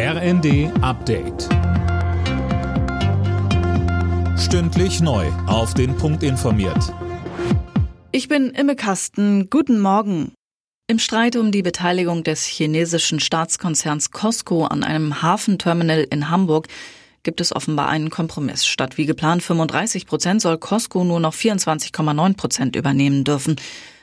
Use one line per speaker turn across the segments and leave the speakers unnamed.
RND Update. Stündlich neu. Auf den Punkt informiert.
Ich bin Imme Kasten. Guten Morgen. Im Streit um die Beteiligung des chinesischen Staatskonzerns Costco an einem Hafenterminal in Hamburg gibt es offenbar einen Kompromiss. Statt wie geplant 35 Prozent soll Costco nur noch 24,9 Prozent übernehmen dürfen.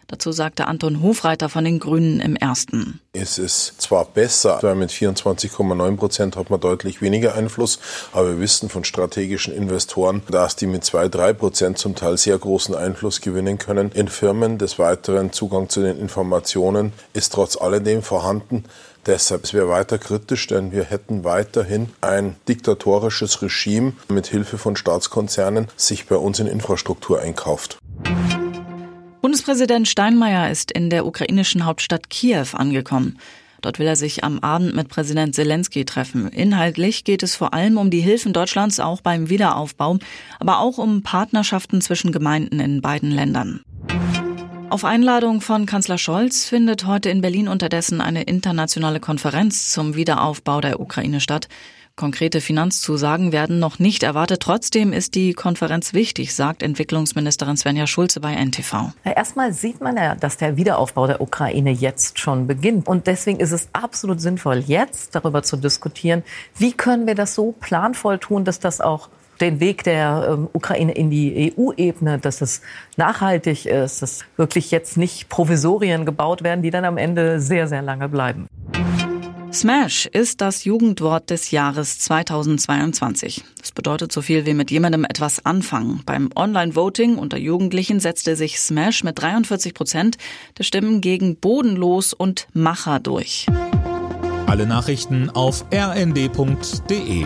Dazu sagte Anton Hofreiter von den Grünen im ersten.
Es ist zwar besser, weil mit 24,9 Prozent hat man deutlich weniger Einfluss, aber wir wissen von strategischen Investoren, dass die mit zwei, drei Prozent zum Teil sehr großen Einfluss gewinnen können in Firmen. Des Weiteren Zugang zu den Informationen ist trotz alledem vorhanden. Deshalb wir weiter kritisch, denn wir hätten weiterhin ein diktatorisches Regime mit Hilfe von Staatskonzernen sich bei uns in Infrastruktur einkauft.
Bundespräsident Steinmeier ist in der ukrainischen Hauptstadt Kiew angekommen. Dort will er sich am Abend mit Präsident Zelensky treffen. Inhaltlich geht es vor allem um die Hilfen Deutschlands auch beim Wiederaufbau, aber auch um Partnerschaften zwischen Gemeinden in beiden Ländern. Auf Einladung von Kanzler Scholz findet heute in Berlin unterdessen eine internationale Konferenz zum Wiederaufbau der Ukraine statt. Konkrete Finanzzusagen werden noch nicht erwartet. Trotzdem ist die Konferenz wichtig, sagt Entwicklungsministerin Svenja Schulze bei NTV.
Erstmal sieht man ja, dass der Wiederaufbau der Ukraine jetzt schon beginnt. Und deswegen ist es absolut sinnvoll, jetzt darüber zu diskutieren, wie können wir das so planvoll tun, dass das auch den Weg der ähm, Ukraine in die EU-Ebene, dass es nachhaltig ist, dass wirklich jetzt nicht Provisorien gebaut werden, die dann am Ende sehr, sehr lange bleiben.
Smash ist das Jugendwort des Jahres 2022. Das bedeutet so viel wie mit jemandem etwas anfangen. Beim Online-Voting unter Jugendlichen setzte sich Smash mit 43 Prozent der Stimmen gegen Bodenlos und Macher durch.
Alle Nachrichten auf rnd.de